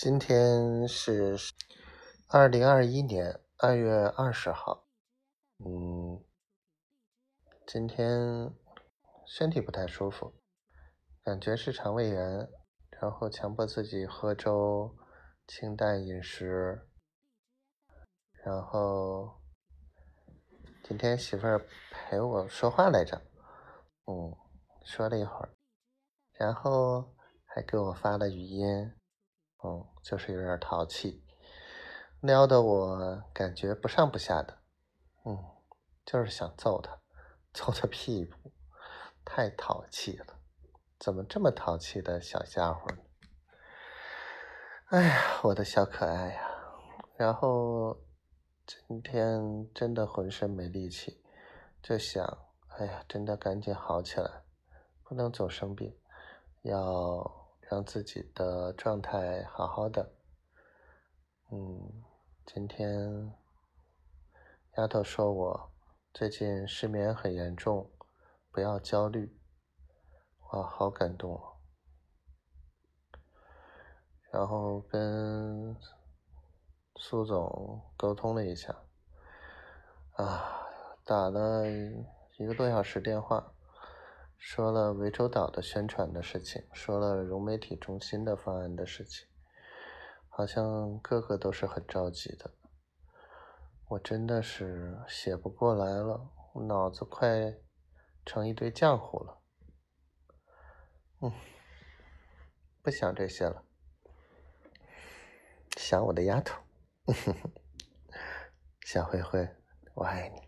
今天是二零二一年二月二十号，嗯，今天身体不太舒服，感觉是肠胃炎，然后强迫自己喝粥，清淡饮食，然后今天媳妇儿陪我说话来着，嗯，说了一会儿，然后还给我发了语音。嗯，就是有点淘气，撩得我感觉不上不下的，嗯，就是想揍他，揍他屁股，太淘气了，怎么这么淘气的小家伙呢？哎呀，我的小可爱呀！然后今天真的浑身没力气，就想，哎呀，真的赶紧好起来，不能总生病，要。让自己的状态好好的。嗯，今天丫头说我最近失眠很严重，不要焦虑。哇，好感动。然后跟苏总沟通了一下，啊，打了一个多小时电话。说了涠洲岛的宣传的事情，说了融媒体中心的方案的事情，好像个个都是很着急的。我真的是写不过来了，脑子快成一堆浆糊了。嗯，不想这些了，想我的丫头。小灰灰，我爱你。